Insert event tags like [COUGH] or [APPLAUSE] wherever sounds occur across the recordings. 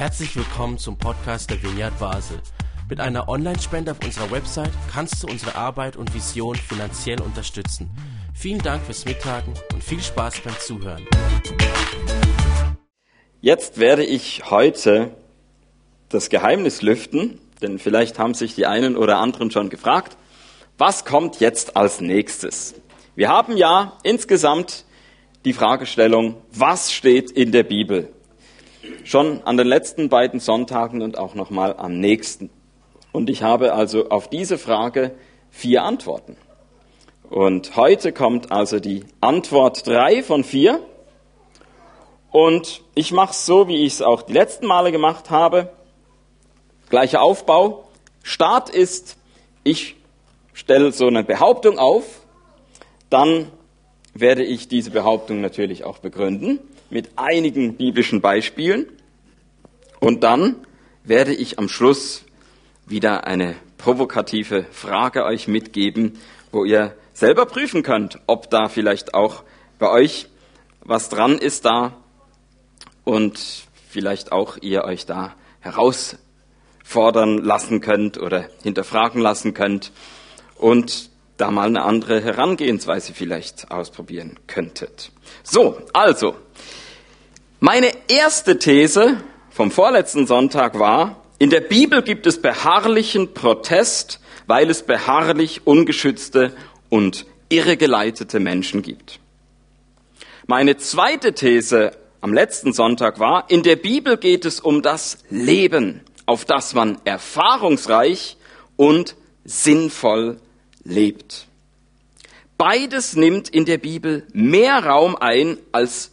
Herzlich willkommen zum Podcast der Vineyard Basel. Mit einer Online-Spende auf unserer Website kannst du unsere Arbeit und Vision finanziell unterstützen. Vielen Dank fürs Mittagen und viel Spaß beim Zuhören. Jetzt werde ich heute das Geheimnis lüften, denn vielleicht haben sich die einen oder anderen schon gefragt, was kommt jetzt als nächstes? Wir haben ja insgesamt die Fragestellung, was steht in der Bibel? Schon an den letzten beiden Sonntagen und auch nochmal am nächsten. Und ich habe also auf diese Frage vier Antworten. Und heute kommt also die Antwort drei von vier. Und ich mache es so, wie ich es auch die letzten Male gemacht habe. Gleicher Aufbau. Start ist, ich stelle so eine Behauptung auf, dann werde ich diese Behauptung natürlich auch begründen mit einigen biblischen Beispielen. Und dann werde ich am Schluss wieder eine provokative Frage euch mitgeben, wo ihr selber prüfen könnt, ob da vielleicht auch bei euch was dran ist da und vielleicht auch ihr euch da herausfordern lassen könnt oder hinterfragen lassen könnt und da mal eine andere Herangehensweise vielleicht ausprobieren könntet. So, also, meine erste These vom vorletzten Sonntag war, in der Bibel gibt es beharrlichen Protest, weil es beharrlich ungeschützte und irregeleitete Menschen gibt. Meine zweite These am letzten Sonntag war, in der Bibel geht es um das Leben, auf das man erfahrungsreich und sinnvoll lebt. Beides nimmt in der Bibel mehr Raum ein als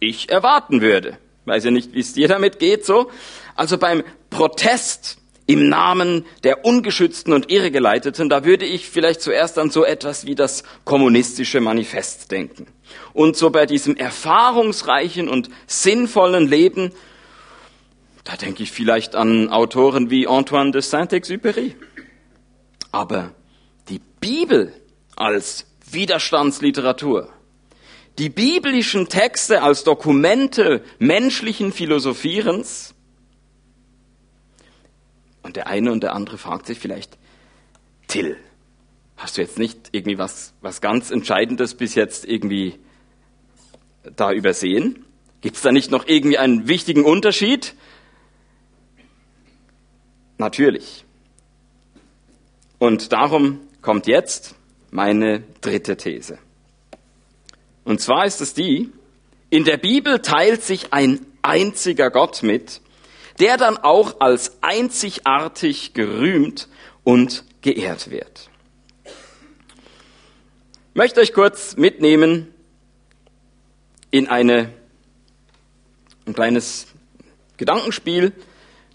ich erwarten würde. Weiß ja nicht, wie es dir damit geht so. Also beim Protest im Namen der Ungeschützten und Irregeleiteten, da würde ich vielleicht zuerst an so etwas wie das kommunistische Manifest denken. Und so bei diesem erfahrungsreichen und sinnvollen Leben, da denke ich vielleicht an Autoren wie Antoine de Saint-Exupéry. Aber die Bibel als Widerstandsliteratur, die biblischen Texte als Dokumente menschlichen Philosophierens. Und der eine und der andere fragt sich vielleicht, Till, hast du jetzt nicht irgendwie was, was ganz Entscheidendes bis jetzt irgendwie da übersehen? Gibt es da nicht noch irgendwie einen wichtigen Unterschied? Natürlich. Und darum kommt jetzt meine dritte These. Und zwar ist es die, in der Bibel teilt sich ein einziger Gott mit, der dann auch als einzigartig gerühmt und geehrt wird. Ich möchte euch kurz mitnehmen in eine, ein kleines Gedankenspiel.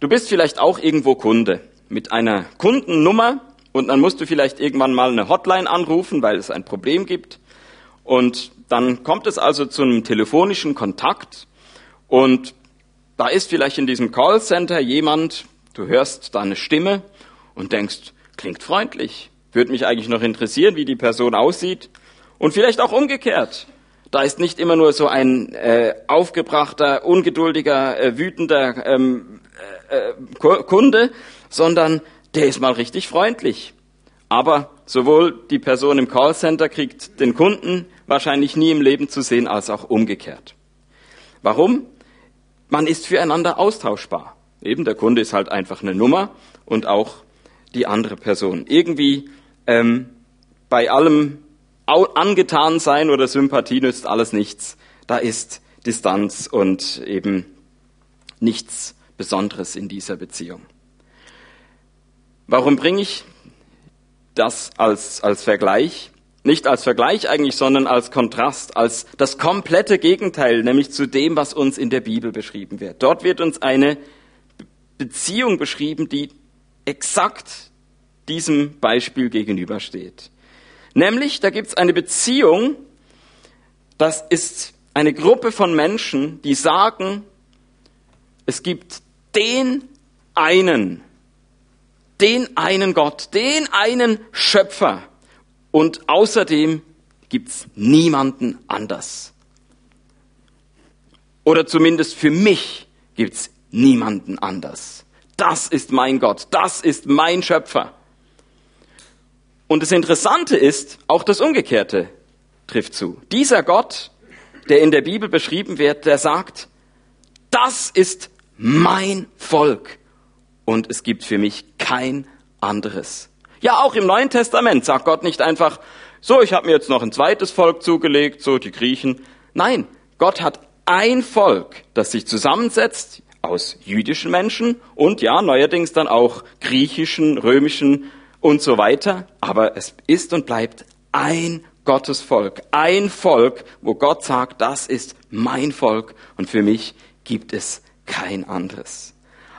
Du bist vielleicht auch irgendwo Kunde mit einer Kundennummer und dann musst du vielleicht irgendwann mal eine Hotline anrufen, weil es ein Problem gibt. Und dann kommt es also zu einem telefonischen Kontakt und da ist vielleicht in diesem Callcenter jemand, du hörst deine Stimme und denkst, klingt freundlich, würde mich eigentlich noch interessieren, wie die Person aussieht und vielleicht auch umgekehrt. Da ist nicht immer nur so ein äh, aufgebrachter, ungeduldiger, äh, wütender ähm, äh, äh Kunde, sondern der ist mal richtig freundlich. Aber sowohl die Person im Callcenter kriegt den Kunden wahrscheinlich nie im Leben zu sehen, als auch umgekehrt. Warum? Man ist füreinander austauschbar. Eben der Kunde ist halt einfach eine Nummer und auch die andere Person. Irgendwie ähm, bei allem angetan sein oder Sympathie nützt alles nichts. Da ist Distanz und eben nichts Besonderes in dieser Beziehung. Warum bringe ich das als, als Vergleich? Nicht als Vergleich eigentlich, sondern als Kontrast, als das komplette Gegenteil, nämlich zu dem, was uns in der Bibel beschrieben wird. Dort wird uns eine Beziehung beschrieben, die exakt diesem Beispiel gegenübersteht. Nämlich, da gibt es eine Beziehung, das ist eine Gruppe von Menschen, die sagen, es gibt den einen, den einen Gott, den einen Schöpfer, und außerdem gibt's niemanden anders. Oder zumindest für mich gibt's niemanden anders. Das ist mein Gott, das ist mein Schöpfer. Und das Interessante ist, auch das Umgekehrte trifft zu. Dieser Gott, der in der Bibel beschrieben wird, der sagt, das ist mein Volk und es gibt für mich kein anderes. Ja, auch im Neuen Testament sagt Gott nicht einfach, so, ich habe mir jetzt noch ein zweites Volk zugelegt, so die Griechen. Nein, Gott hat ein Volk, das sich zusammensetzt aus jüdischen Menschen und ja, neuerdings dann auch griechischen, römischen und so weiter. Aber es ist und bleibt ein Gottesvolk, ein Volk, wo Gott sagt, das ist mein Volk und für mich gibt es kein anderes.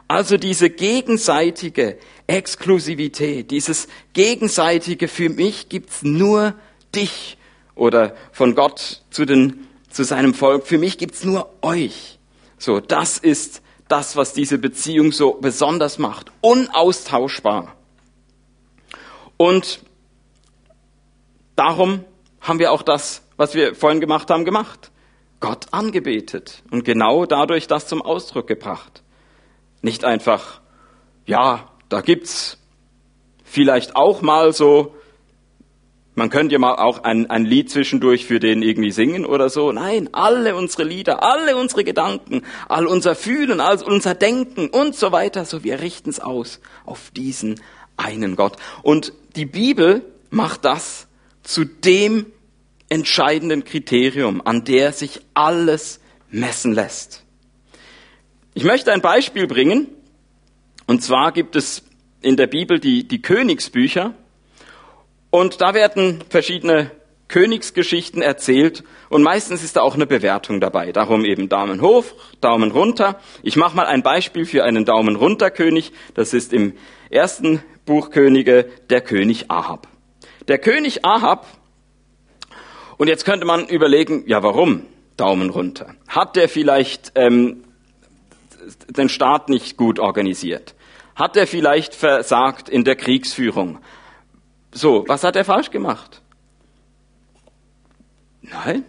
Also diese gegenseitige Exklusivität, dieses gegenseitige, für mich gibt's nur dich oder von Gott zu, den, zu seinem Volk, für mich gibt's nur euch. So, das ist das, was diese Beziehung so besonders macht. Unaustauschbar. Und darum haben wir auch das, was wir vorhin gemacht haben, gemacht. Gott angebetet und genau dadurch das zum Ausdruck gebracht. Nicht einfach, ja, da gibt's vielleicht auch mal so, man könnte ja mal auch ein, ein Lied zwischendurch für den irgendwie singen oder so. Nein, alle unsere Lieder, alle unsere Gedanken, all unser Fühlen, all unser Denken und so weiter, so wir richten's aus auf diesen einen Gott. Und die Bibel macht das zu dem entscheidenden Kriterium, an der sich alles messen lässt. Ich möchte ein Beispiel bringen. Und zwar gibt es in der Bibel die, die Königsbücher. Und da werden verschiedene Königsgeschichten erzählt und meistens ist da auch eine Bewertung dabei. Darum eben Daumen hoch, Daumen runter. Ich mache mal ein Beispiel für einen Daumen runter König. Das ist im ersten Buch Könige der König Ahab. Der König Ahab, und jetzt könnte man überlegen, ja warum Daumen runter? Hat der vielleicht ähm, den Staat nicht gut organisiert? Hat er vielleicht versagt in der Kriegsführung? So, was hat er falsch gemacht? Nein.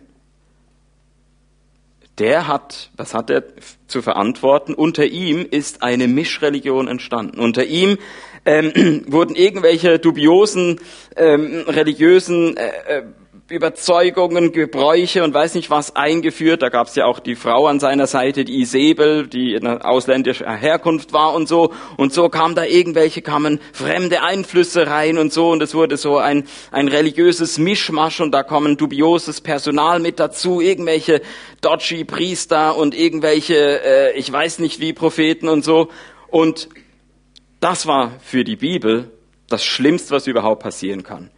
Der hat, was hat er zu verantworten? Unter ihm ist eine Mischreligion entstanden. Unter ihm ähm, [CLEARS THROAT] wurden irgendwelche dubiosen ähm, religiösen äh, äh Überzeugungen, Gebräuche und weiß nicht was eingeführt. Da gab es ja auch die Frau an seiner Seite, die Isabel, die eine ausländische Herkunft war und so. Und so kam da irgendwelche, kamen fremde Einflüsse rein und so. Und es wurde so ein, ein religiöses Mischmasch und da kommen dubioses Personal mit dazu, irgendwelche dodgy Priester und irgendwelche, äh, ich weiß nicht wie Propheten und so. Und das war für die Bibel das Schlimmste, was überhaupt passieren kann.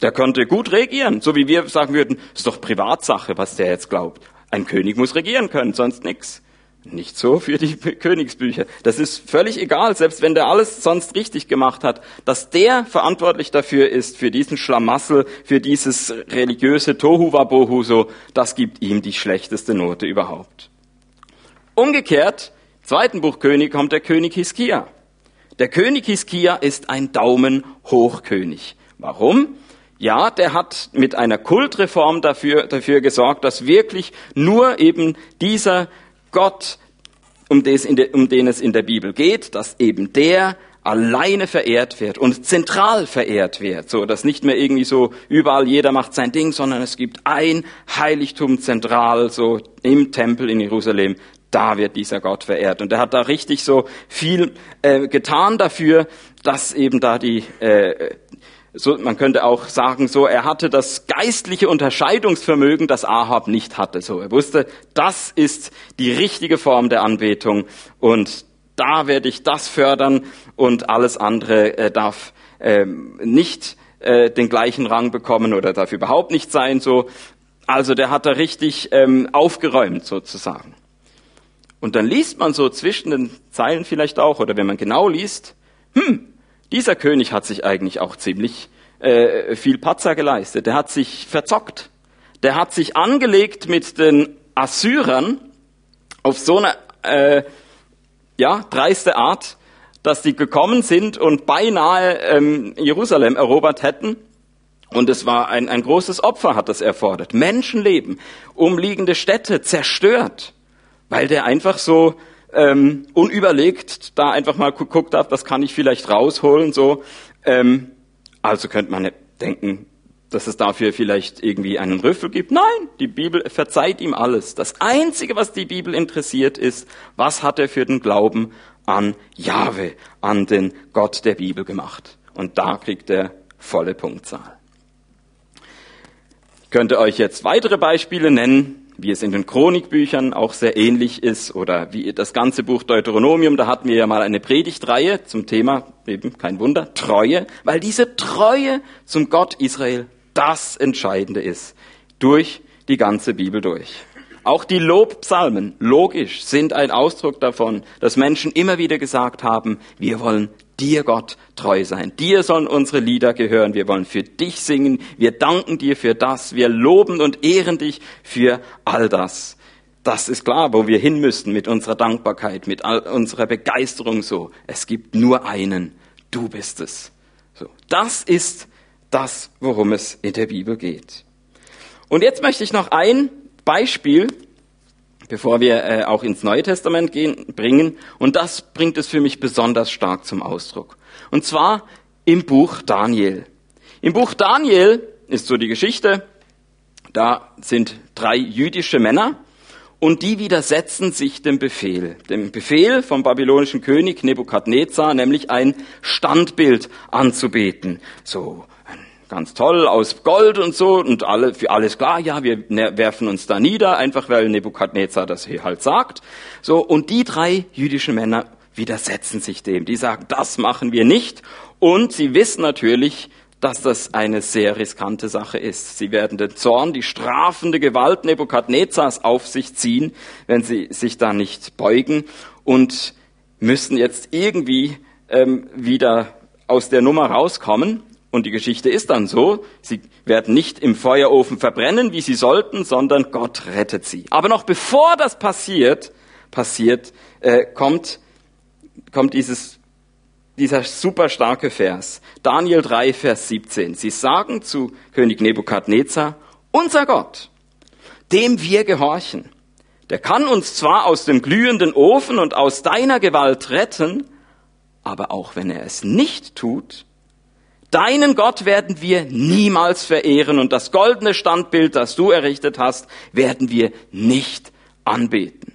Der konnte gut regieren, so wie wir sagen würden, ist doch Privatsache, was der jetzt glaubt. Ein König muss regieren können, sonst nix. Nicht so für die Königsbücher. Das ist völlig egal, selbst wenn der alles sonst richtig gemacht hat, dass der verantwortlich dafür ist, für diesen Schlamassel, für dieses religiöse Tohuwabohu, so, das gibt ihm die schlechteste Note überhaupt. Umgekehrt, zweiten Buch König kommt der König Hiskia. Der König Hiskia ist ein Daumen Hochkönig. Warum? Ja, der hat mit einer Kultreform dafür, dafür gesorgt, dass wirklich nur eben dieser Gott, um, der, um den es in der Bibel geht, dass eben der alleine verehrt wird und zentral verehrt wird, so dass nicht mehr irgendwie so überall jeder macht sein Ding, sondern es gibt ein Heiligtum zentral, so im Tempel in Jerusalem, da wird dieser Gott verehrt. Und er hat da richtig so viel äh, getan dafür, dass eben da die äh, so, man könnte auch sagen, so, er hatte das geistliche Unterscheidungsvermögen, das Ahab nicht hatte. So, er wusste, das ist die richtige Form der Anbetung und da werde ich das fördern und alles andere äh, darf ähm, nicht äh, den gleichen Rang bekommen oder darf überhaupt nicht sein. So, also der hat da richtig ähm, aufgeräumt sozusagen. Und dann liest man so zwischen den Zeilen vielleicht auch, oder wenn man genau liest, hm, dieser König hat sich eigentlich auch ziemlich äh, viel Patzer geleistet. Der hat sich verzockt. Der hat sich angelegt mit den Assyrern auf so eine äh, ja, dreiste Art, dass die gekommen sind und beinahe ähm, Jerusalem erobert hätten. Und es war ein, ein großes Opfer, hat das erfordert. Menschenleben, umliegende Städte zerstört, weil der einfach so ähm, unüberlegt da einfach mal geguckt habe, das kann ich vielleicht rausholen, so. Ähm, also könnte man denken, dass es dafür vielleicht irgendwie einen Rüffel gibt. Nein, die Bibel verzeiht ihm alles. Das Einzige, was die Bibel interessiert, ist, was hat er für den Glauben an Jahwe, an den Gott der Bibel gemacht. Und da kriegt er volle Punktzahl. Ich könnte euch jetzt weitere Beispiele nennen, wie es in den Chronikbüchern auch sehr ähnlich ist oder wie das ganze Buch Deuteronomium, da hatten wir ja mal eine Predigtreihe zum Thema, eben kein Wunder, Treue, weil diese Treue zum Gott Israel das Entscheidende ist, durch die ganze Bibel durch. Auch die Lobpsalmen, logisch, sind ein Ausdruck davon, dass Menschen immer wieder gesagt haben, wir wollen dir Gott treu sein. Dir sollen unsere Lieder gehören. Wir wollen für dich singen. Wir danken dir für das. Wir loben und ehren dich für all das. Das ist klar, wo wir hin müssen mit unserer Dankbarkeit, mit all unserer Begeisterung so. Es gibt nur einen. Du bist es. So. Das ist das, worum es in der Bibel geht. Und jetzt möchte ich noch ein Beispiel, bevor wir äh, auch ins Neue Testament gehen, bringen. Und das bringt es für mich besonders stark zum Ausdruck. Und zwar im Buch Daniel. Im Buch Daniel ist so die Geschichte, da sind drei jüdische Männer und die widersetzen sich dem Befehl. Dem Befehl vom babylonischen König Nebukadnezar, nämlich ein Standbild anzubeten. So ganz toll, aus Gold und so und alle, für alles klar, ja, wir ne, werfen uns da nieder, einfach weil Nebukadnezar das hier halt sagt. So, und die drei jüdischen Männer widersetzen sich dem. Die sagen, das machen wir nicht. Und sie wissen natürlich, dass das eine sehr riskante Sache ist. Sie werden den Zorn, die strafende Gewalt Nebukadnezars auf sich ziehen, wenn sie sich da nicht beugen und müssen jetzt irgendwie ähm, wieder aus der Nummer rauskommen. Und die Geschichte ist dann so, sie werden nicht im Feuerofen verbrennen, wie sie sollten, sondern Gott rettet sie. Aber noch bevor das passiert, passiert, äh, kommt, kommt dieses, dieser super starke Vers. Daniel 3, Vers 17. Sie sagen zu König Nebukadnezar, unser Gott, dem wir gehorchen, der kann uns zwar aus dem glühenden Ofen und aus deiner Gewalt retten, aber auch wenn er es nicht tut, Deinen Gott werden wir niemals verehren und das goldene Standbild, das du errichtet hast, werden wir nicht anbeten.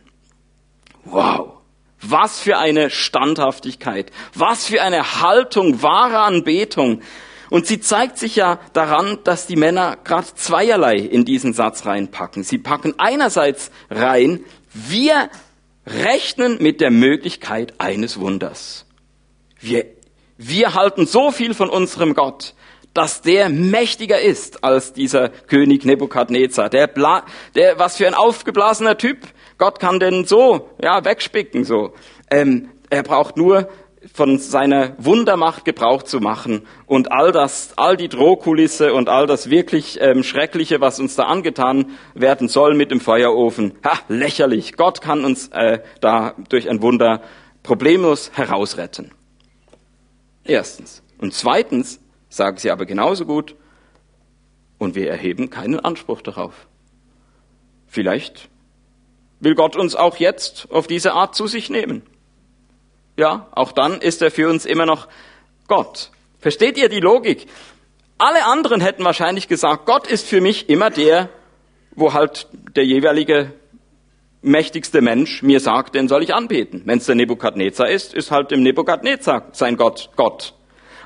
Wow. Was für eine Standhaftigkeit. Was für eine Haltung wahrer Anbetung. Und sie zeigt sich ja daran, dass die Männer gerade zweierlei in diesen Satz reinpacken. Sie packen einerseits rein, wir rechnen mit der Möglichkeit eines Wunders. Wir wir halten so viel von unserem Gott, dass der mächtiger ist als dieser König Nebukadnezar. Der, Bla, der was für ein aufgeblasener Typ. Gott kann den so, ja, wegspicken, so. Ähm, er braucht nur von seiner Wundermacht Gebrauch zu machen und all das, all die Drohkulisse und all das wirklich ähm, Schreckliche, was uns da angetan werden soll mit dem Feuerofen, ha, lächerlich. Gott kann uns äh, da durch ein Wunder problemlos herausretten. Erstens. Und zweitens sagen sie aber genauso gut, und wir erheben keinen Anspruch darauf. Vielleicht will Gott uns auch jetzt auf diese Art zu sich nehmen. Ja, auch dann ist er für uns immer noch Gott. Versteht ihr die Logik? Alle anderen hätten wahrscheinlich gesagt, Gott ist für mich immer der, wo halt der jeweilige mächtigste Mensch mir sagt, den soll ich anbeten. Wenn es der Nebukadnezar ist, ist halt dem Nebukadnezar sein Gott Gott.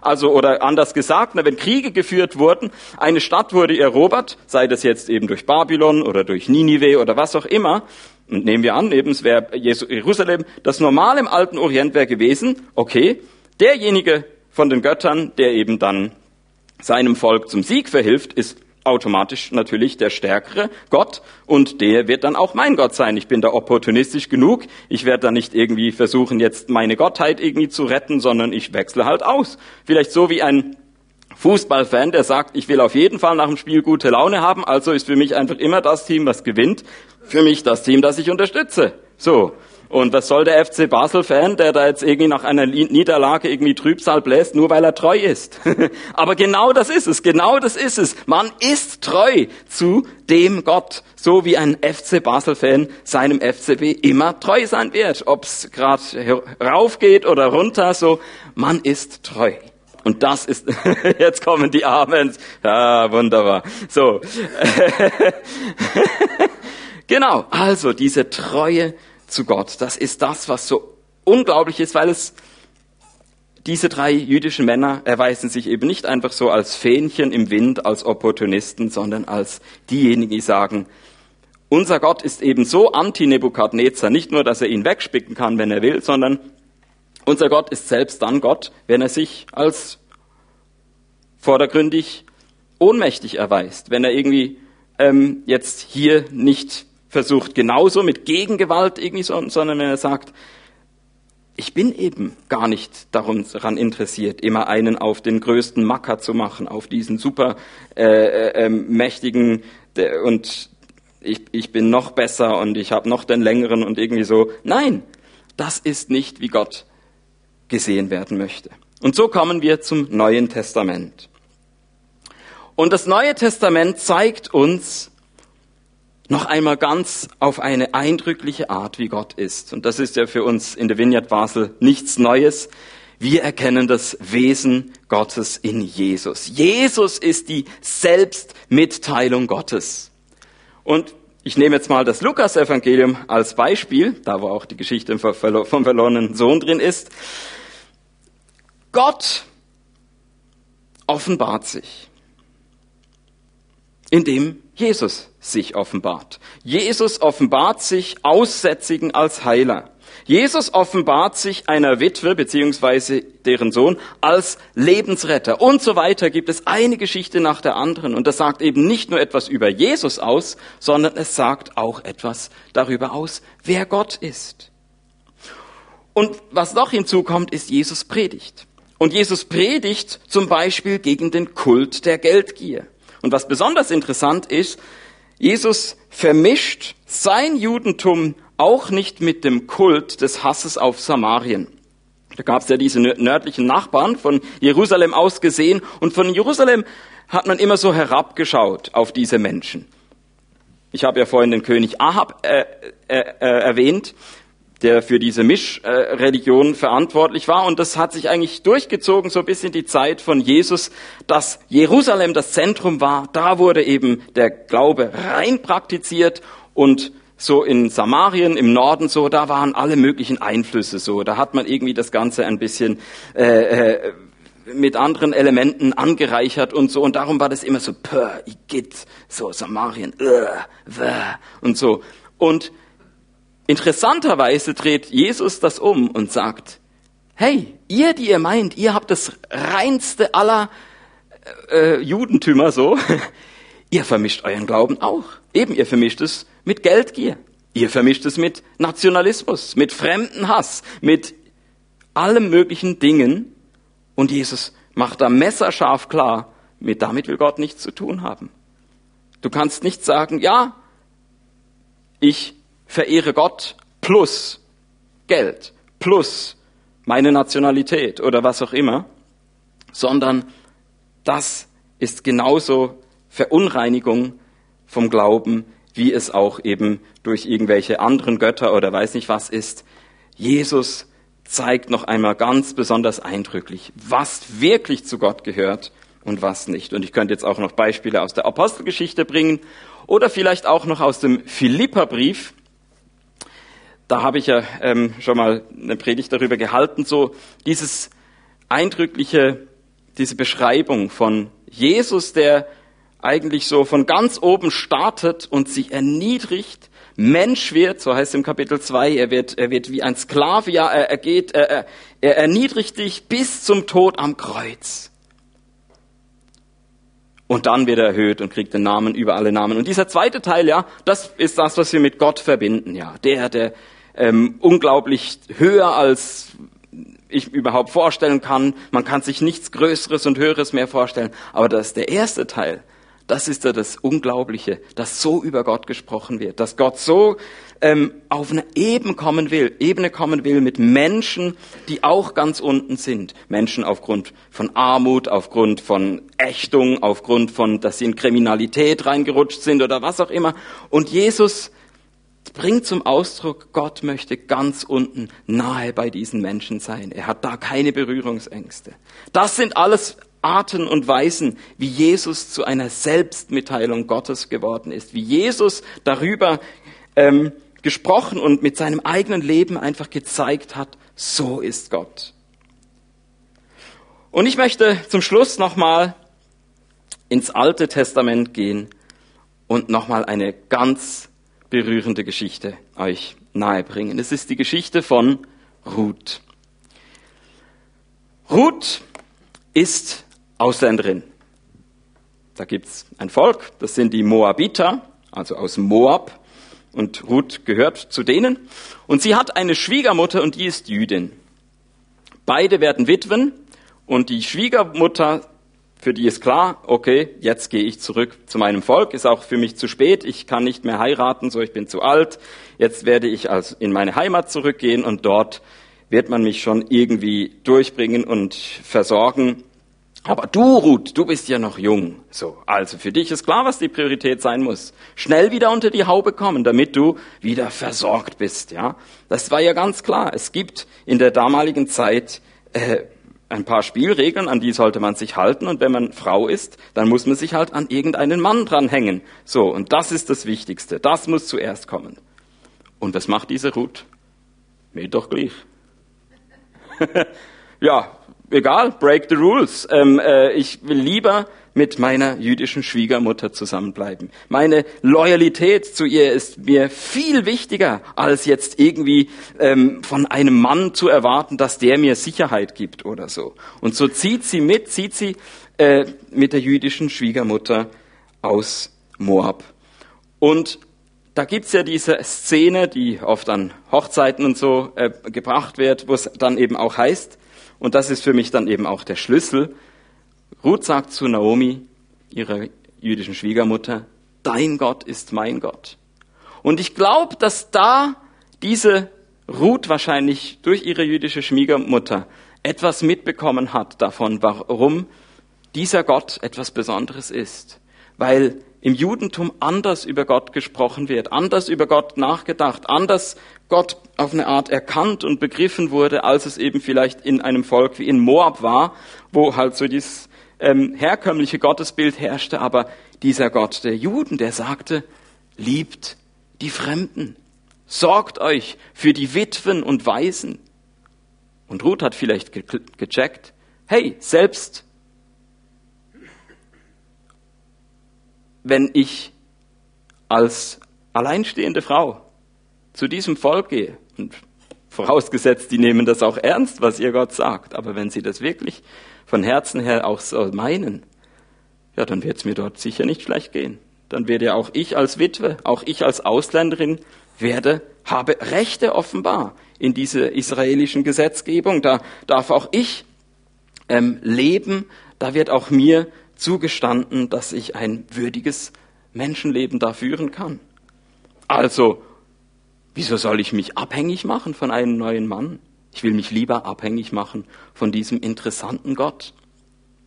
Also, oder anders gesagt, wenn Kriege geführt wurden, eine Stadt wurde erobert, sei das jetzt eben durch Babylon oder durch Ninive oder was auch immer, und nehmen wir an, eben es wäre Jerusalem, das normal im alten Orient wäre gewesen, okay, derjenige von den Göttern, der eben dann seinem Volk zum Sieg verhilft, ist automatisch natürlich der stärkere Gott und der wird dann auch mein Gott sein. Ich bin da opportunistisch genug. Ich werde da nicht irgendwie versuchen, jetzt meine Gottheit irgendwie zu retten, sondern ich wechsle halt aus. Vielleicht so wie ein Fußballfan, der sagt, ich will auf jeden Fall nach dem Spiel gute Laune haben, also ist für mich einfach immer das Team, was gewinnt, für mich das Team, das ich unterstütze. So. Und was soll der FC Basel-Fan, der da jetzt irgendwie nach einer Niederlage irgendwie Trübsal bläst, nur weil er treu ist? [LAUGHS] Aber genau das ist es, genau das ist es. Man ist treu zu dem Gott, so wie ein FC Basel-Fan seinem FCB immer treu sein wird. Ob es gerade rauf geht oder runter, so, man ist treu. Und das ist, [LAUGHS] jetzt kommen die Amens. Ja, wunderbar. So. [LAUGHS] genau. Also, diese Treue zu Gott. Das ist das, was so unglaublich ist, weil es diese drei jüdischen Männer erweisen sich eben nicht einfach so als Fähnchen im Wind, als Opportunisten, sondern als diejenigen, die sagen, unser Gott ist eben so anti-Nebukadnezar, nicht nur, dass er ihn wegspicken kann, wenn er will, sondern unser Gott ist selbst dann Gott, wenn er sich als vordergründig ohnmächtig erweist, wenn er irgendwie ähm, jetzt hier nicht versucht, genauso mit Gegengewalt irgendwie, so, sondern wenn er sagt, ich bin eben gar nicht daran interessiert, immer einen auf den größten Macker zu machen, auf diesen super äh, äh, ähm, mächtigen und ich, ich bin noch besser und ich habe noch den längeren und irgendwie so. Nein, das ist nicht, wie Gott gesehen werden möchte. Und so kommen wir zum Neuen Testament. Und das Neue Testament zeigt uns, noch einmal ganz auf eine eindrückliche Art, wie Gott ist. Und das ist ja für uns in der Vineyard Basel nichts Neues. Wir erkennen das Wesen Gottes in Jesus. Jesus ist die Selbstmitteilung Gottes. Und ich nehme jetzt mal das Lukas-Evangelium als Beispiel, da wo auch die Geschichte vom verlorenen Sohn drin ist. Gott offenbart sich, indem Jesus sich offenbart. Jesus offenbart sich Aussätzigen als Heiler. Jesus offenbart sich einer Witwe beziehungsweise deren Sohn als Lebensretter und so weiter. Gibt es eine Geschichte nach der anderen und das sagt eben nicht nur etwas über Jesus aus, sondern es sagt auch etwas darüber aus, wer Gott ist. Und was noch hinzukommt, ist Jesus predigt. Und Jesus predigt zum Beispiel gegen den Kult der Geldgier. Und was besonders interessant ist, Jesus vermischt sein Judentum auch nicht mit dem Kult des Hasses auf Samarien. Da gab es ja diese nördlichen Nachbarn von Jerusalem aus gesehen und von Jerusalem hat man immer so herabgeschaut auf diese Menschen. Ich habe ja vorhin den König Ahab äh, äh, äh, erwähnt der für diese Mischreligion verantwortlich war. Und das hat sich eigentlich durchgezogen so bis in die Zeit von Jesus, dass Jerusalem das Zentrum war. Da wurde eben der Glaube rein praktiziert und so in Samarien im Norden so, da waren alle möglichen Einflüsse so. Da hat man irgendwie das Ganze ein bisschen äh, äh, mit anderen Elementen angereichert und so. Und darum war das immer so, pör, Igitt, so Samarien, uh, und so. Und Interessanterweise dreht Jesus das um und sagt, hey, ihr, die ihr meint, ihr habt das reinste aller äh, Judentümer so, [LAUGHS] ihr vermischt euren Glauben auch. Eben, ihr vermischt es mit Geldgier. Ihr vermischt es mit Nationalismus, mit Fremdenhass, mit allem möglichen Dingen. Und Jesus macht da messerscharf klar, mit damit will Gott nichts zu tun haben. Du kannst nicht sagen, ja, ich verehre Gott plus Geld, plus meine Nationalität oder was auch immer, sondern das ist genauso Verunreinigung vom Glauben, wie es auch eben durch irgendwelche anderen Götter oder weiß nicht was ist. Jesus zeigt noch einmal ganz besonders eindrücklich, was wirklich zu Gott gehört und was nicht. Und ich könnte jetzt auch noch Beispiele aus der Apostelgeschichte bringen oder vielleicht auch noch aus dem Philipperbrief, da habe ich ja ähm, schon mal eine Predigt darüber gehalten, so dieses eindrückliche, diese Beschreibung von Jesus, der eigentlich so von ganz oben startet und sich erniedrigt, Mensch wird, so heißt es im Kapitel 2, er wird, er wird wie ein Sklave, ja, er, er geht, er, er erniedrigt dich bis zum Tod am Kreuz. Und dann wird er erhöht und kriegt den Namen über alle Namen. Und dieser zweite Teil, ja, das ist das, was wir mit Gott verbinden, ja. Der, der, ähm, unglaublich höher als ich überhaupt vorstellen kann. Man kann sich nichts Größeres und Höheres mehr vorstellen. Aber das ist der erste Teil. das ist ja das Unglaubliche, dass so über Gott gesprochen wird, dass Gott so ähm, auf eine Ebene kommen will, Ebene kommen will mit Menschen, die auch ganz unten sind. Menschen aufgrund von Armut, aufgrund von Ächtung, aufgrund von, dass sie in Kriminalität reingerutscht sind oder was auch immer. Und Jesus bringt zum Ausdruck, Gott möchte ganz unten nahe bei diesen Menschen sein. Er hat da keine Berührungsängste. Das sind alles Arten und Weisen, wie Jesus zu einer Selbstmitteilung Gottes geworden ist, wie Jesus darüber ähm, gesprochen und mit seinem eigenen Leben einfach gezeigt hat, so ist Gott. Und ich möchte zum Schluss nochmal ins Alte Testament gehen und nochmal eine ganz berührende Geschichte euch nahebringen. Es ist die Geschichte von Ruth. Ruth ist Ausländerin. Da gibt's ein Volk, das sind die Moabiter, also aus Moab. Und Ruth gehört zu denen. Und sie hat eine Schwiegermutter und die ist Jüdin. Beide werden Witwen und die Schwiegermutter für die ist klar, okay, jetzt gehe ich zurück zu meinem Volk, ist auch für mich zu spät, ich kann nicht mehr heiraten, so ich bin zu alt, jetzt werde ich also in meine Heimat zurückgehen und dort wird man mich schon irgendwie durchbringen und versorgen. Aber du, Ruth, du bist ja noch jung. So, also für dich ist klar, was die Priorität sein muss. Schnell wieder unter die Haube kommen, damit du wieder versorgt bist. Ja, das war ja ganz klar. Es gibt in der damaligen Zeit äh, ein paar Spielregeln, an die sollte man sich halten. Und wenn man Frau ist, dann muss man sich halt an irgendeinen Mann dranhängen. So, und das ist das Wichtigste. Das muss zuerst kommen. Und was macht diese Ruth? Mir doch gleich. [LAUGHS] ja, egal, break the rules. Ähm, äh, ich will lieber mit meiner jüdischen Schwiegermutter zusammenbleiben. Meine Loyalität zu ihr ist mir viel wichtiger, als jetzt irgendwie ähm, von einem Mann zu erwarten, dass der mir Sicherheit gibt oder so. Und so zieht sie mit, zieht sie äh, mit der jüdischen Schwiegermutter aus Moab. Und da gibt's ja diese Szene, die oft an Hochzeiten und so äh, gebracht wird, wo es dann eben auch heißt, und das ist für mich dann eben auch der Schlüssel, Ruth sagt zu Naomi, ihrer jüdischen Schwiegermutter, dein Gott ist mein Gott. Und ich glaube, dass da diese Ruth wahrscheinlich durch ihre jüdische Schwiegermutter etwas mitbekommen hat davon, warum dieser Gott etwas Besonderes ist. Weil im Judentum anders über Gott gesprochen wird, anders über Gott nachgedacht, anders Gott auf eine Art erkannt und begriffen wurde, als es eben vielleicht in einem Volk wie in Moab war, wo halt so dieses ähm, herkömmliche Gottesbild herrschte, aber dieser Gott der Juden, der sagte, liebt die Fremden, sorgt euch für die Witwen und Waisen. Und Ruth hat vielleicht ge gecheckt, hey, selbst wenn ich als alleinstehende Frau zu diesem Volk gehe, und vorausgesetzt, die nehmen das auch ernst, was ihr Gott sagt, aber wenn sie das wirklich von Herzen her auch so meinen, ja, dann wird es mir dort sicher nicht schlecht gehen. Dann werde auch ich als Witwe, auch ich als Ausländerin werde, habe Rechte offenbar in dieser israelischen Gesetzgebung. Da darf auch ich ähm, leben. Da wird auch mir zugestanden, dass ich ein würdiges Menschenleben da führen kann. Also, wieso soll ich mich abhängig machen von einem neuen Mann? Ich will mich lieber abhängig machen von diesem interessanten Gott.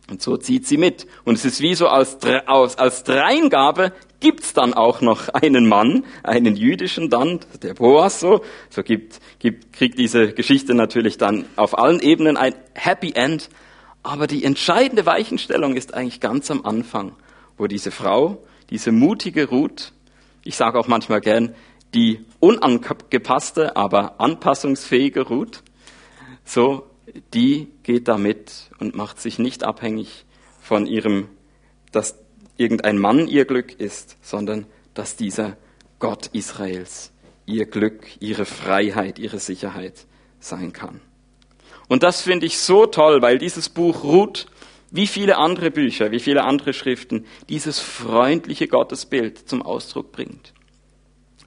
Und so zieht sie mit. Und es ist wie so als, als Dreingabe gibt's dann auch noch einen Mann, einen jüdischen dann, der Boas so. So gibt, gibt, kriegt diese Geschichte natürlich dann auf allen Ebenen ein Happy End. Aber die entscheidende Weichenstellung ist eigentlich ganz am Anfang, wo diese Frau, diese mutige Ruth, ich sage auch manchmal gern, die unangepasste, aber anpassungsfähige Ruth, so, die geht damit und macht sich nicht abhängig von ihrem, dass irgendein Mann ihr Glück ist, sondern dass dieser Gott Israels ihr Glück, ihre Freiheit, ihre Sicherheit sein kann. Und das finde ich so toll, weil dieses Buch Ruth, wie viele andere Bücher, wie viele andere Schriften, dieses freundliche Gottesbild zum Ausdruck bringt.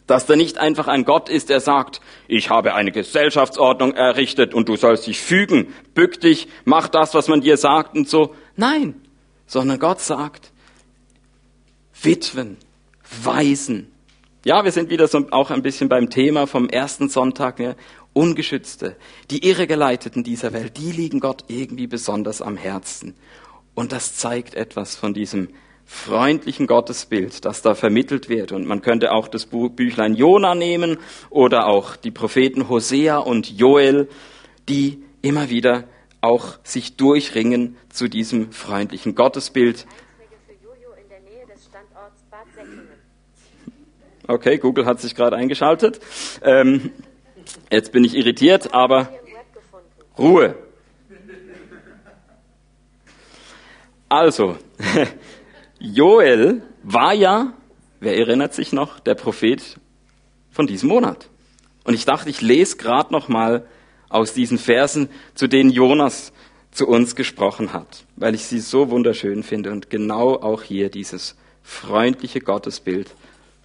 Dass da nicht einfach ein Gott ist, der sagt, ich habe eine Gesellschaftsordnung errichtet und du sollst dich fügen, bück dich, mach das, was man dir sagt und so. Nein, sondern Gott sagt, Witwen, Waisen. Ja, wir sind wieder so auch ein bisschen beim Thema vom ersten Sonntag. Ne? Ungeschützte, die Irregeleiteten dieser Welt, die liegen Gott irgendwie besonders am Herzen. Und das zeigt etwas von diesem freundlichen Gottesbild, das da vermittelt wird. Und man könnte auch das Büchlein Jona nehmen oder auch die Propheten Hosea und Joel, die immer wieder auch sich durchringen zu diesem freundlichen Gottesbild. Okay, Google hat sich gerade eingeschaltet. Ähm, jetzt bin ich irritiert, aber Ruhe. Also, [LAUGHS] Joel war ja, wer erinnert sich noch, der Prophet von diesem Monat. Und ich dachte, ich lese gerade noch mal aus diesen Versen, zu denen Jonas zu uns gesprochen hat, weil ich sie so wunderschön finde und genau auch hier dieses freundliche Gottesbild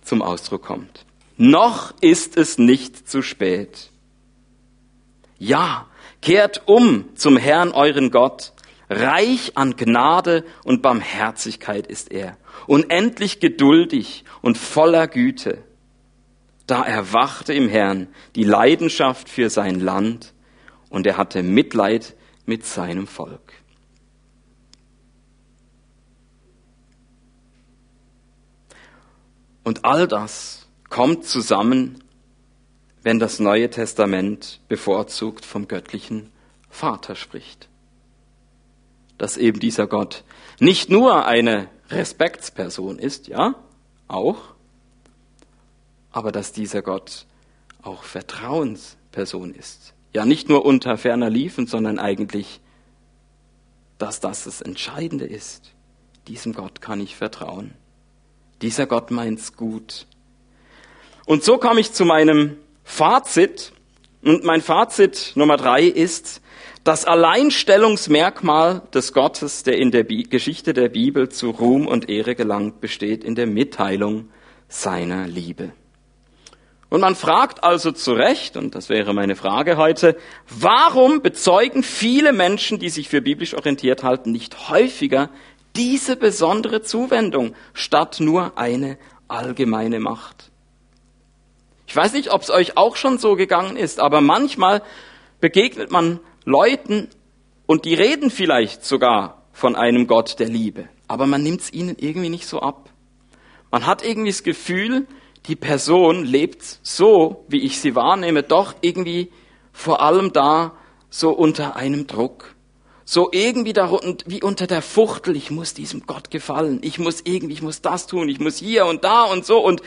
zum Ausdruck kommt. Noch ist es nicht zu spät. Ja, kehrt um zum Herrn euren Gott. Reich an Gnade und Barmherzigkeit ist er, unendlich geduldig und voller Güte. Da erwachte im Herrn die Leidenschaft für sein Land und er hatte Mitleid mit seinem Volk. Und all das kommt zusammen, wenn das Neue Testament bevorzugt vom göttlichen Vater spricht. Dass eben dieser Gott nicht nur eine Respektsperson ist, ja, auch, aber dass dieser Gott auch Vertrauensperson ist. Ja, nicht nur unter ferner Liefen, sondern eigentlich, dass das das Entscheidende ist. Diesem Gott kann ich vertrauen. Dieser Gott meint's gut. Und so komme ich zu meinem Fazit. Und mein Fazit Nummer drei ist, das Alleinstellungsmerkmal des Gottes, der in der Bi Geschichte der Bibel zu Ruhm und Ehre gelangt, besteht in der Mitteilung seiner Liebe. Und man fragt also zu Recht, und das wäre meine Frage heute, warum bezeugen viele Menschen, die sich für biblisch orientiert halten, nicht häufiger diese besondere Zuwendung statt nur eine allgemeine Macht. Ich weiß nicht, ob es euch auch schon so gegangen ist, aber manchmal begegnet man Leuten und die reden vielleicht sogar von einem Gott der Liebe, aber man nimmt es ihnen irgendwie nicht so ab. Man hat irgendwie das Gefühl, die Person lebt so, wie ich sie wahrnehme, doch irgendwie vor allem da so unter einem Druck so irgendwie da, wie unter der Fuchtel, ich muss diesem Gott gefallen, ich muss irgendwie, ich muss das tun, ich muss hier und da und so und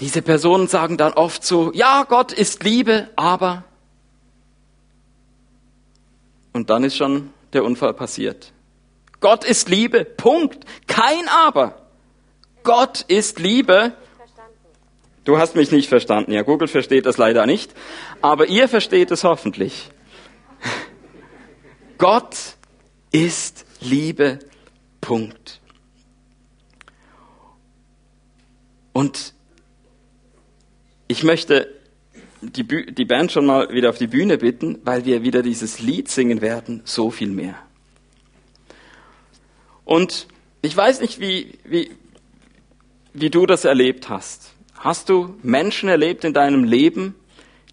diese Personen sagen dann oft so, ja, Gott ist Liebe, aber und dann ist schon der Unfall passiert. Gott ist Liebe, Punkt, kein aber. Gott ist Liebe. Du hast mich nicht verstanden. Ja, Google versteht das leider nicht, aber ihr versteht es hoffentlich. [LAUGHS] Gott ist Liebe. Punkt. Und ich möchte die, die Band schon mal wieder auf die Bühne bitten, weil wir wieder dieses Lied singen werden, so viel mehr. Und ich weiß nicht, wie, wie, wie du das erlebt hast. Hast du Menschen erlebt in deinem Leben,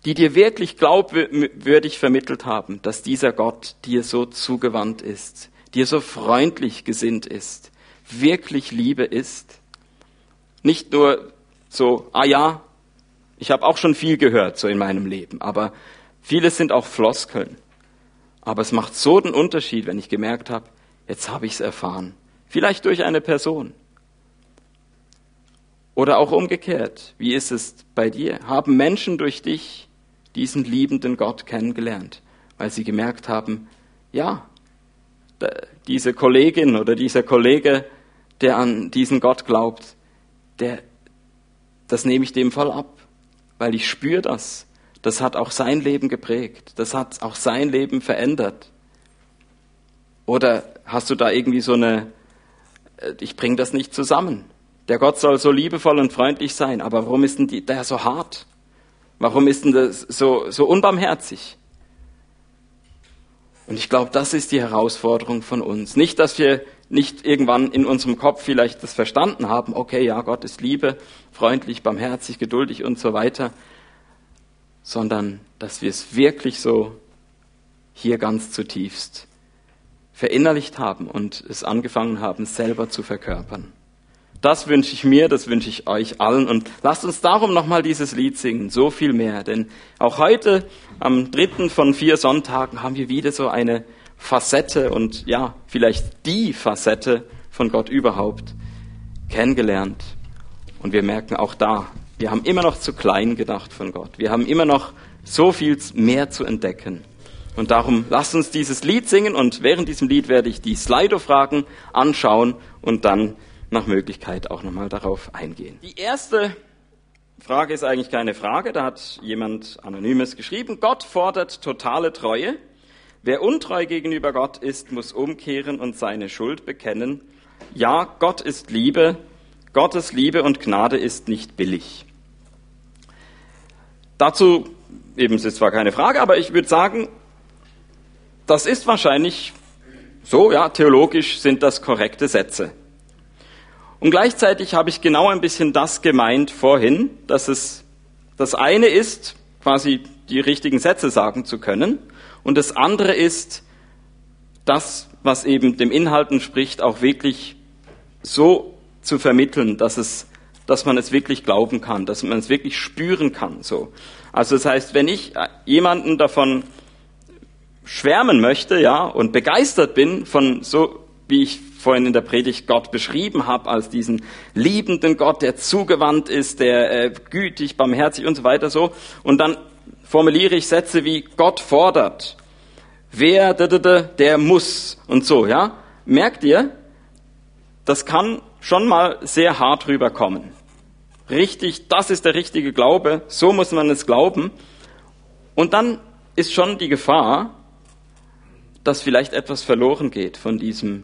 die dir wirklich glaubwürdig vermittelt haben, dass dieser Gott dir so zugewandt ist, dir so freundlich gesinnt ist, wirklich Liebe ist. Nicht nur so, ah ja, ich habe auch schon viel gehört so in meinem Leben, aber vieles sind auch Floskeln. Aber es macht so den Unterschied, wenn ich gemerkt habe, jetzt habe ich es erfahren. Vielleicht durch eine Person. Oder auch umgekehrt. Wie ist es bei dir? Haben Menschen durch dich diesen liebenden Gott kennengelernt, weil sie gemerkt haben, ja, diese Kollegin oder dieser Kollege, der an diesen Gott glaubt, der, das nehme ich dem voll ab, weil ich spüre das. Das hat auch sein Leben geprägt. Das hat auch sein Leben verändert. Oder hast du da irgendwie so eine, äh, ich bringe das nicht zusammen. Der Gott soll so liebevoll und freundlich sein, aber warum ist denn der so hart? Warum ist denn das so, so unbarmherzig? Und ich glaube, das ist die Herausforderung von uns. Nicht, dass wir nicht irgendwann in unserem Kopf vielleicht das verstanden haben, okay, ja, Gott ist Liebe, freundlich, barmherzig, geduldig und so weiter, sondern dass wir es wirklich so hier ganz zutiefst verinnerlicht haben und es angefangen haben, selber zu verkörpern. Das wünsche ich mir, das wünsche ich euch allen. Und lasst uns darum nochmal dieses Lied singen, so viel mehr. Denn auch heute, am dritten von vier Sonntagen, haben wir wieder so eine Facette und ja, vielleicht die Facette von Gott überhaupt kennengelernt. Und wir merken auch da, wir haben immer noch zu klein gedacht von Gott. Wir haben immer noch so viel mehr zu entdecken. Und darum lasst uns dieses Lied singen und während diesem Lied werde ich die Slido-Fragen anschauen und dann nach Möglichkeit auch nochmal darauf eingehen. Die erste Frage ist eigentlich keine Frage, da hat jemand Anonymes geschrieben. Gott fordert totale Treue. Wer untreu gegenüber Gott ist, muss umkehren und seine Schuld bekennen. Ja, Gott ist Liebe. Gottes Liebe und Gnade ist nicht billig. Dazu eben ist zwar keine Frage, aber ich würde sagen, das ist wahrscheinlich so, ja, theologisch sind das korrekte Sätze. Und gleichzeitig habe ich genau ein bisschen das gemeint vorhin, dass es das eine ist, quasi die richtigen Sätze sagen zu können, und das andere ist, das, was eben dem Inhalt entspricht, auch wirklich so zu vermitteln, dass es, dass man es wirklich glauben kann, dass man es wirklich spüren kann, so. Also das heißt, wenn ich jemanden davon schwärmen möchte, ja, und begeistert bin von so, wie ich vorhin in der Predigt Gott beschrieben habe, als diesen liebenden Gott, der zugewandt ist, der äh, gütig, barmherzig und so weiter so. Und dann formuliere ich Sätze wie Gott fordert, wer, der muss und so, ja. Merkt ihr, das kann schon mal sehr hart rüberkommen. Richtig, das ist der richtige Glaube, so muss man es glauben. Und dann ist schon die Gefahr, dass vielleicht etwas verloren geht von diesem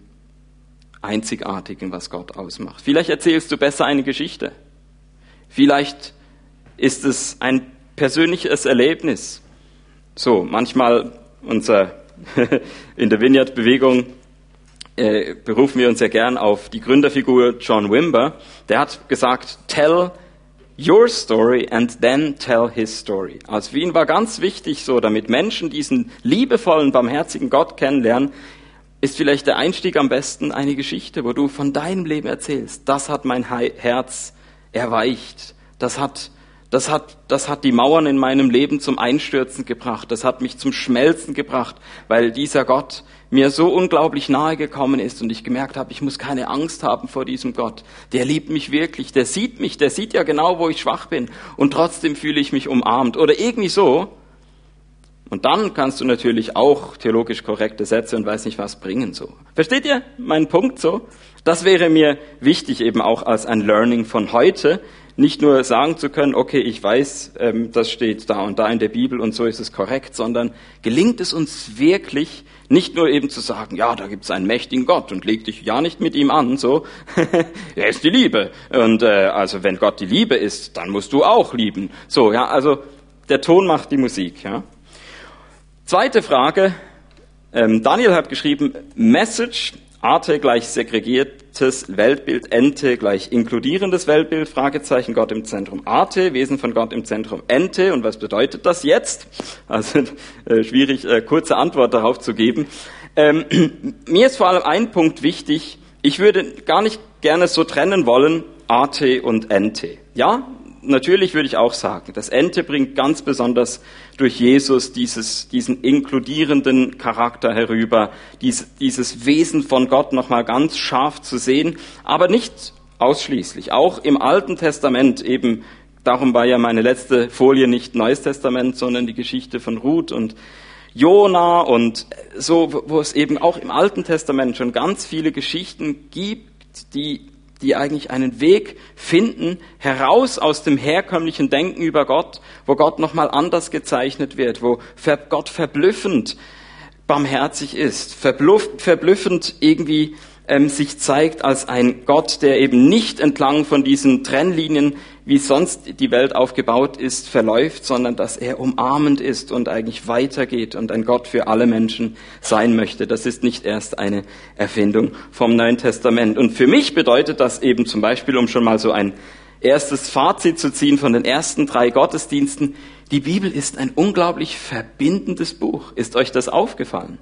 Einzigartigen, was Gott ausmacht. Vielleicht erzählst du besser eine Geschichte. Vielleicht ist es ein persönliches Erlebnis. So, manchmal unser [LAUGHS] in der Vineyard-Bewegung äh, berufen wir uns ja gern auf die Gründerfigur John Wimber. Der hat gesagt, tell your story and then tell his story. Also für ihn war ganz wichtig so, damit Menschen diesen liebevollen, barmherzigen Gott kennenlernen, ist vielleicht der Einstieg am besten eine Geschichte, wo du von deinem Leben erzählst. Das hat mein Herz erweicht. Das hat, das hat, das hat die Mauern in meinem Leben zum Einstürzen gebracht. Das hat mich zum Schmelzen gebracht, weil dieser Gott mir so unglaublich nahe gekommen ist und ich gemerkt habe, ich muss keine Angst haben vor diesem Gott. Der liebt mich wirklich, der sieht mich, der sieht ja genau, wo ich schwach bin und trotzdem fühle ich mich umarmt oder irgendwie so. Und dann kannst du natürlich auch theologisch korrekte Sätze und weiß nicht was bringen so. Versteht ihr meinen Punkt so? Das wäre mir wichtig eben auch als ein Learning von heute, nicht nur sagen zu können, okay, ich weiß, ähm, das steht da und da in der Bibel und so ist es korrekt, sondern gelingt es uns wirklich, nicht nur eben zu sagen, ja, da gibt es einen mächtigen Gott und leg dich ja nicht mit ihm an, so, [LAUGHS] er ist die Liebe. Und äh, also wenn Gott die Liebe ist, dann musst du auch lieben. So, ja, also der Ton macht die Musik, ja. Zweite Frage. Ähm, Daniel hat geschrieben, Message, Arte gleich segregiertes Weltbild, Ente gleich inkludierendes Weltbild, Fragezeichen, Gott im Zentrum. Arte, Wesen von Gott im Zentrum. Ente, und was bedeutet das jetzt? Also [LAUGHS] äh, schwierig, äh, kurze Antwort darauf zu geben. Ähm, [CLEARS THROAT] mir ist vor allem ein Punkt wichtig. Ich würde gar nicht gerne so trennen wollen, Arte und Ente. Ja, natürlich würde ich auch sagen, das Ente bringt ganz besonders durch Jesus dieses, diesen inkludierenden Charakter herüber, dies, dieses Wesen von Gott nochmal ganz scharf zu sehen, aber nicht ausschließlich. Auch im Alten Testament eben, darum war ja meine letzte Folie nicht Neues Testament, sondern die Geschichte von Ruth und Jona und so, wo es eben auch im Alten Testament schon ganz viele Geschichten gibt, die die eigentlich einen Weg finden, heraus aus dem herkömmlichen Denken über Gott, wo Gott nochmal anders gezeichnet wird, wo Gott verblüffend barmherzig ist, verblüffend irgendwie ähm, sich zeigt als ein Gott, der eben nicht entlang von diesen Trennlinien, wie sonst die Welt aufgebaut ist, verläuft, sondern dass er umarmend ist und eigentlich weitergeht und ein Gott für alle Menschen sein möchte. Das ist nicht erst eine Erfindung vom Neuen Testament. Und für mich bedeutet das eben zum Beispiel, um schon mal so ein erstes Fazit zu ziehen von den ersten drei Gottesdiensten, die Bibel ist ein unglaublich verbindendes Buch. Ist euch das aufgefallen?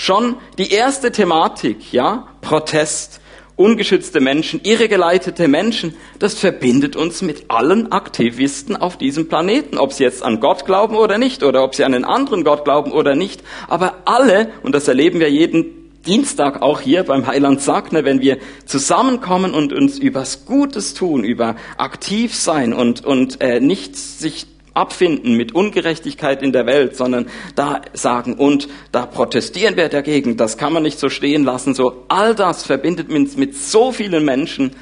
Schon die erste Thematik, ja, Protest, ungeschützte Menschen, irregeleitete Menschen, das verbindet uns mit allen Aktivisten auf diesem Planeten, ob sie jetzt an Gott glauben oder nicht, oder ob sie an einen anderen Gott glauben oder nicht. Aber alle, und das erleben wir jeden Dienstag auch hier beim Heiland Sagner, wenn wir zusammenkommen und uns übers Gutes tun, über aktiv sein und, und äh, nicht sich abfinden mit Ungerechtigkeit in der Welt, sondern da sagen und da protestieren wir dagegen, das kann man nicht so stehen lassen, so all das verbindet uns mit so vielen Menschen.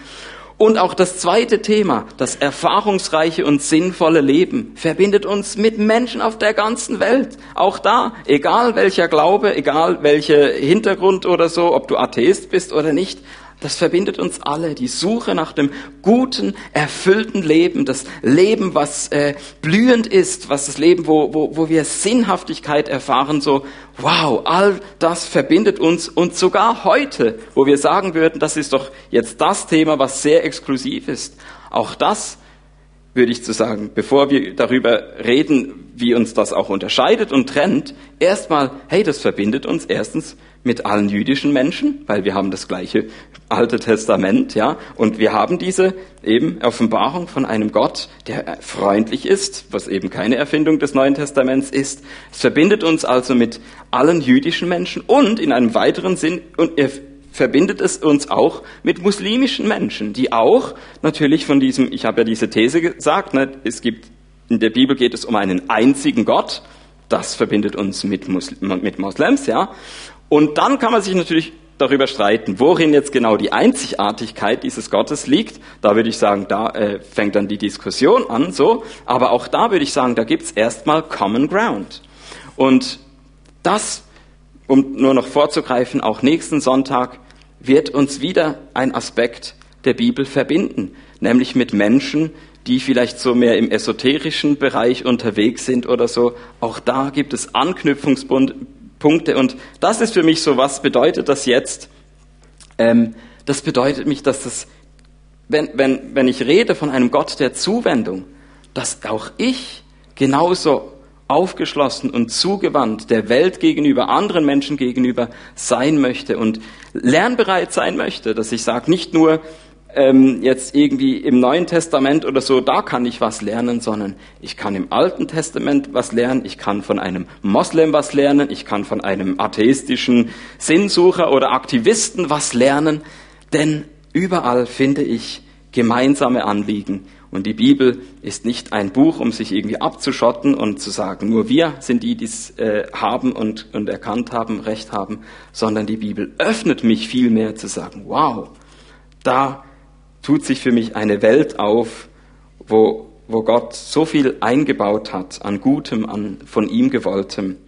Und auch das zweite Thema, das erfahrungsreiche und sinnvolle Leben, verbindet uns mit Menschen auf der ganzen Welt. Auch da, egal welcher Glaube, egal welcher Hintergrund oder so, ob du Atheist bist oder nicht, das verbindet uns alle. Die Suche nach dem guten, erfüllten Leben, das Leben, was äh, blühend ist, was das Leben, wo, wo, wo wir Sinnhaftigkeit erfahren, so, wow, all das verbindet uns und sogar heute, wo wir sagen würden, das ist doch jetzt das Thema, was sehr exklusiv ist. Auch das würde ich zu sagen, bevor wir darüber reden, wie uns das auch unterscheidet und trennt, erstmal, hey, das verbindet uns erstens mit allen jüdischen Menschen, weil wir haben das gleiche Alte Testament, ja, und wir haben diese eben Offenbarung von einem Gott, der freundlich ist, was eben keine Erfindung des Neuen Testaments ist. Es verbindet uns also mit allen jüdischen Menschen und in einem weiteren Sinn und er verbindet es uns auch mit muslimischen Menschen, die auch natürlich von diesem, ich habe ja diese These gesagt, ne, es gibt in der Bibel geht es um einen einzigen Gott, das verbindet uns mit, Muslim, mit Moslems, ja. Und dann kann man sich natürlich darüber streiten, worin jetzt genau die Einzigartigkeit dieses Gottes liegt. Da würde ich sagen, da äh, fängt dann die Diskussion an, so. Aber auch da würde ich sagen, da gibt's erstmal Common Ground. Und das, um nur noch vorzugreifen, auch nächsten Sonntag wird uns wieder ein Aspekt der Bibel verbinden, nämlich mit Menschen, die vielleicht so mehr im esoterischen Bereich unterwegs sind oder so. Auch da gibt es Anknüpfungspunkte Punkte. Und das ist für mich so, was bedeutet das jetzt? Ähm, das bedeutet mich, dass das, wenn, wenn, wenn ich rede von einem Gott der Zuwendung, dass auch ich genauso aufgeschlossen und zugewandt der Welt gegenüber, anderen Menschen gegenüber sein möchte und lernbereit sein möchte, dass ich sage, nicht nur, ähm, jetzt irgendwie im Neuen Testament oder so, da kann ich was lernen, sondern ich kann im Alten Testament was lernen, ich kann von einem Moslem was lernen, ich kann von einem atheistischen Sinnsucher oder Aktivisten was lernen, denn überall finde ich gemeinsame Anliegen. Und die Bibel ist nicht ein Buch, um sich irgendwie abzuschotten und zu sagen, nur wir sind die, die es äh, haben und, und erkannt haben, Recht haben, sondern die Bibel öffnet mich viel mehr zu sagen, wow, da tut sich für mich eine Welt auf, wo, wo Gott so viel eingebaut hat an Gutem, an von ihm gewolltem.